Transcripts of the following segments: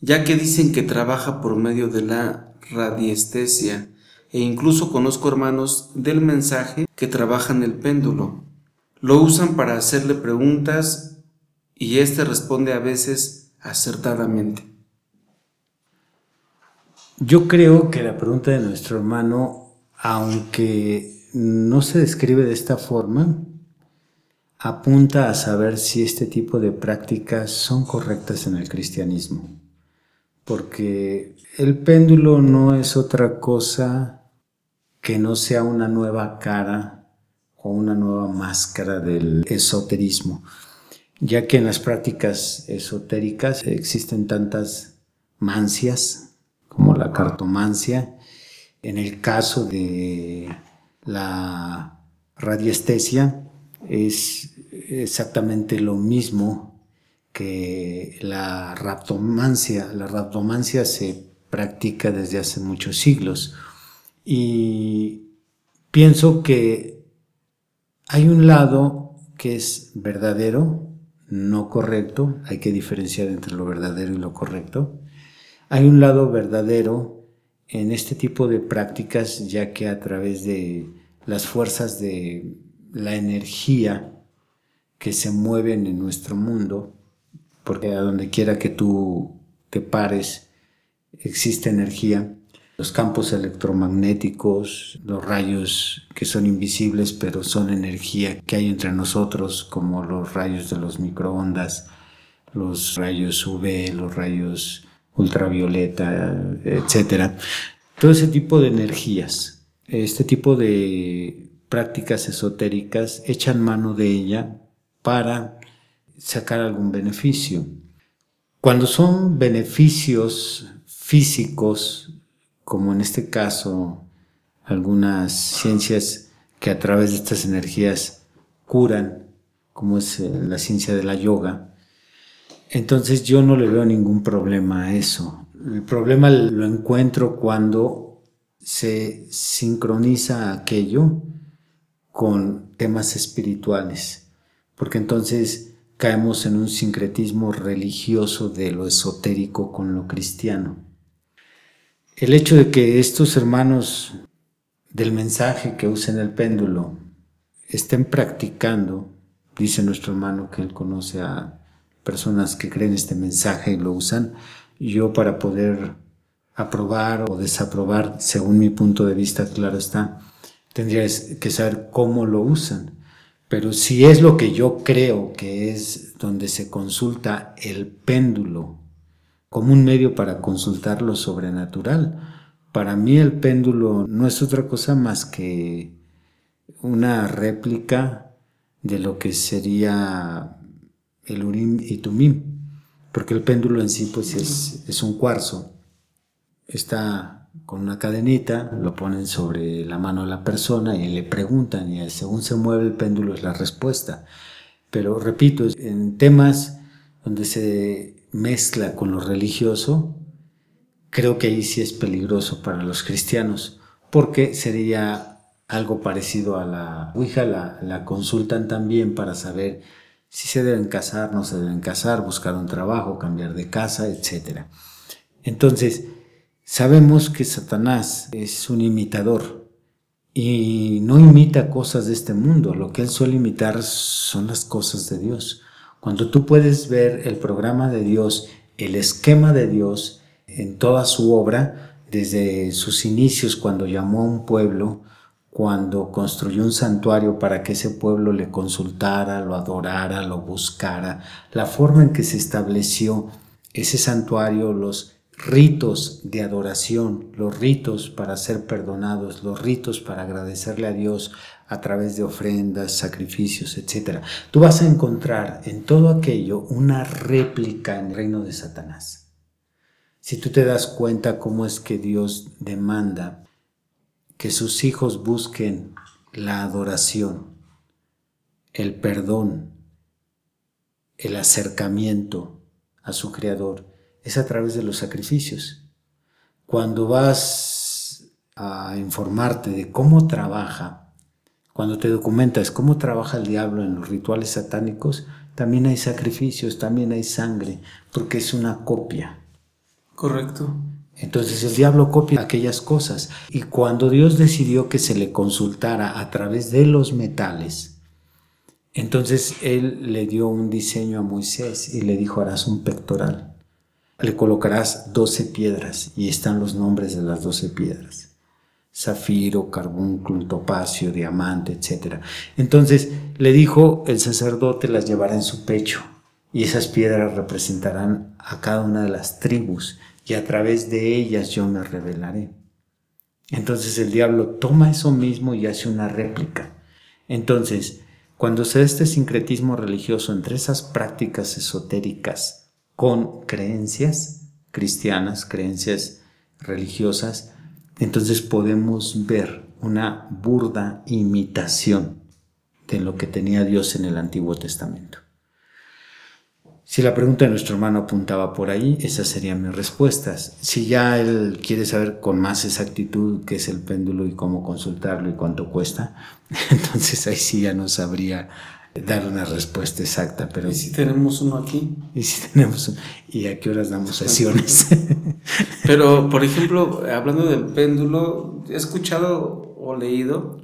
Ya que dicen que trabaja por medio de la radiestesia e incluso conozco hermanos del mensaje que trabajan el péndulo. Lo usan para hacerle preguntas y éste responde a veces acertadamente. Yo creo que la pregunta de nuestro hermano, aunque no se describe de esta forma, apunta a saber si este tipo de prácticas son correctas en el cristianismo. Porque el péndulo no es otra cosa que no sea una nueva cara o una nueva máscara del esoterismo, ya que en las prácticas esotéricas existen tantas mancias como la cartomancia. En el caso de la radiestesia, es exactamente lo mismo que la raptomancia. La raptomancia se practica desde hace muchos siglos y pienso que hay un lado que es verdadero, no correcto, hay que diferenciar entre lo verdadero y lo correcto. Hay un lado verdadero en este tipo de prácticas ya que a través de las fuerzas de la energía que se mueven en nuestro mundo, porque a donde quiera que tú te pares existe energía, los campos electromagnéticos, los rayos que son invisibles pero son energía que hay entre nosotros, como los rayos de los microondas, los rayos UV, los rayos ultravioleta, etc. Todo ese tipo de energías, este tipo de prácticas esotéricas echan mano de ella para sacar algún beneficio. Cuando son beneficios físicos, como en este caso algunas ciencias que a través de estas energías curan, como es eh, la ciencia de la yoga, entonces yo no le veo ningún problema a eso. El problema lo encuentro cuando se sincroniza aquello con temas espirituales, porque entonces caemos en un sincretismo religioso de lo esotérico con lo cristiano. El hecho de que estos hermanos del mensaje que usen el péndulo estén practicando, dice nuestro hermano que él conoce a personas que creen este mensaje y lo usan, yo para poder aprobar o desaprobar, según mi punto de vista, claro está, tendrías que saber cómo lo usan. Pero si es lo que yo creo que es donde se consulta el péndulo como un medio para consultar lo sobrenatural, para mí el péndulo no es otra cosa más que una réplica de lo que sería el Urim y Tumim, porque el péndulo en sí pues es, es un cuarzo, está con una cadenita, lo ponen sobre la mano de la persona y le preguntan y según se mueve el péndulo es la respuesta. Pero repito, en temas donde se mezcla con lo religioso, creo que ahí sí es peligroso para los cristianos, porque sería algo parecido a la Ouija, la, la consultan también para saber si se deben casar, no se deben casar, buscar un trabajo, cambiar de casa, etc. Entonces, Sabemos que Satanás es un imitador y no imita cosas de este mundo, lo que él suele imitar son las cosas de Dios. Cuando tú puedes ver el programa de Dios, el esquema de Dios en toda su obra, desde sus inicios cuando llamó a un pueblo, cuando construyó un santuario para que ese pueblo le consultara, lo adorara, lo buscara, la forma en que se estableció ese santuario, los ritos de adoración, los ritos para ser perdonados, los ritos para agradecerle a Dios a través de ofrendas, sacrificios, etc. Tú vas a encontrar en todo aquello una réplica en el reino de Satanás. Si tú te das cuenta cómo es que Dios demanda que sus hijos busquen la adoración, el perdón, el acercamiento a su Creador, es a través de los sacrificios. Cuando vas a informarte de cómo trabaja, cuando te documentas cómo trabaja el diablo en los rituales satánicos, también hay sacrificios, también hay sangre, porque es una copia. Correcto. Entonces el diablo copia aquellas cosas. Y cuando Dios decidió que se le consultara a través de los metales, entonces él le dio un diseño a Moisés y le dijo, harás un pectoral. Le colocarás doce piedras y están los nombres de las doce piedras zafiro, carbúnculo, topacio, diamante, etc. Entonces le dijo, el sacerdote las llevará en su pecho y esas piedras representarán a cada una de las tribus y a través de ellas yo me revelaré. Entonces el diablo toma eso mismo y hace una réplica. Entonces, cuando se da este sincretismo religioso entre esas prácticas esotéricas con creencias cristianas, creencias religiosas, entonces podemos ver una burda imitación de lo que tenía Dios en el Antiguo Testamento. Si la pregunta de nuestro hermano apuntaba por ahí, esas serían mis respuestas. Si ya él quiere saber con más exactitud qué es el péndulo y cómo consultarlo y cuánto cuesta, entonces ahí sí ya no sabría dar una respuesta exacta. Pero ¿Y si tenemos uno aquí? ¿Y si tenemos uno? ¿Y a qué horas damos sesiones? Pero, por ejemplo, hablando del péndulo, he escuchado o leído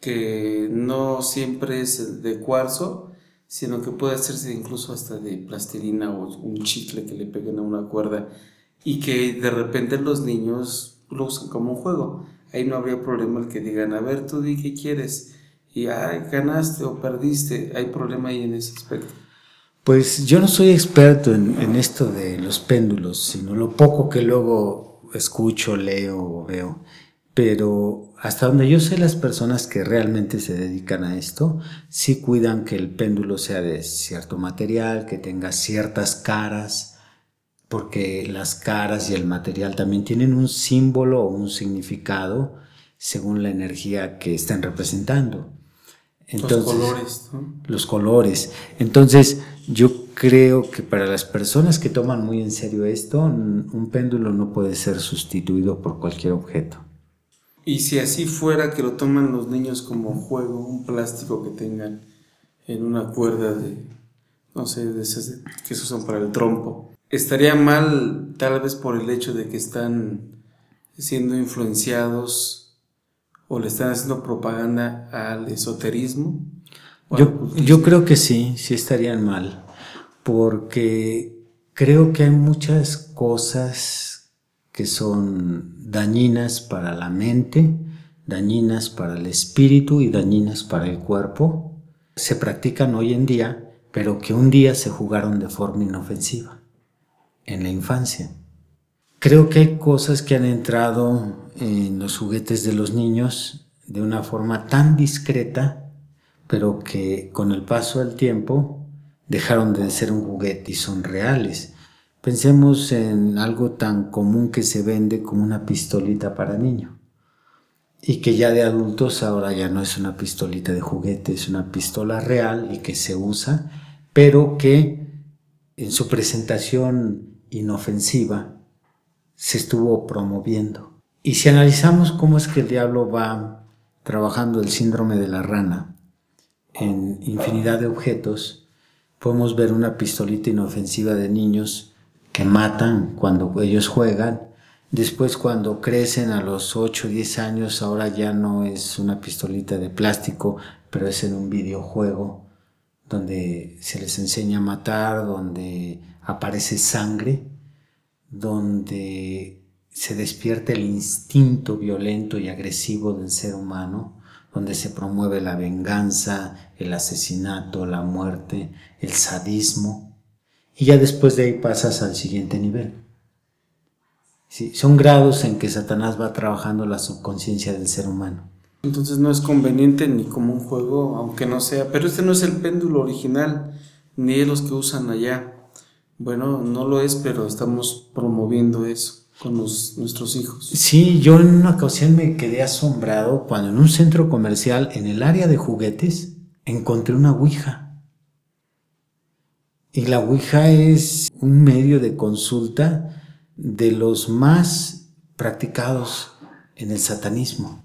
que no siempre es de cuarzo, sino que puede hacerse incluso hasta de plastilina o un chicle que le peguen a una cuerda y que de repente los niños lo usan como un juego. Ahí no habría problema el que digan, a ver, tú di qué quieres y ay, ganaste o perdiste. Hay problema ahí en ese aspecto. Pues yo no soy experto en, en, esto de los péndulos, sino lo poco que luego escucho, leo o veo. Pero hasta donde yo sé, las personas que realmente se dedican a esto, sí cuidan que el péndulo sea de cierto material, que tenga ciertas caras, porque las caras y el material también tienen un símbolo o un significado según la energía que están representando. Entonces, los colores. ¿no? Los colores. Entonces, yo creo que para las personas que toman muy en serio esto, un péndulo no puede ser sustituido por cualquier objeto. Y si así fuera que lo toman los niños como juego, un plástico que tengan en una cuerda de, no sé, de esas que se usan para el trompo, estaría mal tal vez por el hecho de que están siendo influenciados o le están haciendo propaganda al esoterismo? Yo, yo creo que sí, sí estarían mal, porque creo que hay muchas cosas que son dañinas para la mente, dañinas para el espíritu y dañinas para el cuerpo. Se practican hoy en día, pero que un día se jugaron de forma inofensiva, en la infancia. Creo que hay cosas que han entrado en los juguetes de los niños de una forma tan discreta, pero que con el paso del tiempo dejaron de ser un juguete y son reales. Pensemos en algo tan común que se vende como una pistolita para niño y que ya de adultos ahora ya no es una pistolita de juguete, es una pistola real y que se usa, pero que en su presentación inofensiva se estuvo promoviendo. Y si analizamos cómo es que el diablo va trabajando el síndrome de la rana en infinidad de objetos, podemos ver una pistolita inofensiva de niños que matan cuando ellos juegan. Después cuando crecen a los 8 o 10 años, ahora ya no es una pistolita de plástico, pero es en un videojuego donde se les enseña a matar, donde aparece sangre, donde se despierta el instinto violento y agresivo del ser humano, donde se promueve la venganza, el asesinato, la muerte, el sadismo, y ya después de ahí pasas al siguiente nivel. Sí, son grados en que Satanás va trabajando la subconsciencia del ser humano. Entonces no es conveniente ni como un juego, aunque no sea, pero este no es el péndulo original, ni los que usan allá. Bueno, no lo es, pero estamos promoviendo eso con nuestros hijos. Sí, yo en una ocasión me quedé asombrado cuando en un centro comercial, en el área de juguetes, encontré una Ouija. Y la Ouija es un medio de consulta de los más practicados en el satanismo.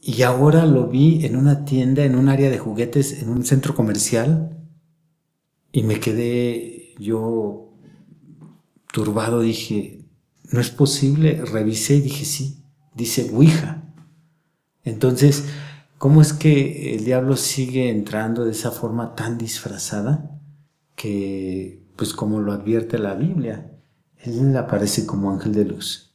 Y ahora lo vi en una tienda, en un área de juguetes, en un centro comercial, y me quedé yo turbado, dije, no es posible, revisé y dije, sí, dice Ouija. Entonces, ¿cómo es que el diablo sigue entrando de esa forma tan disfrazada que, pues como lo advierte la Biblia, él aparece como ángel de luz?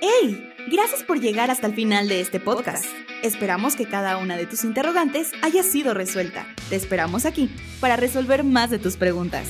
¡Hey! Gracias por llegar hasta el final de este podcast. Esperamos que cada una de tus interrogantes haya sido resuelta. Te esperamos aquí para resolver más de tus preguntas.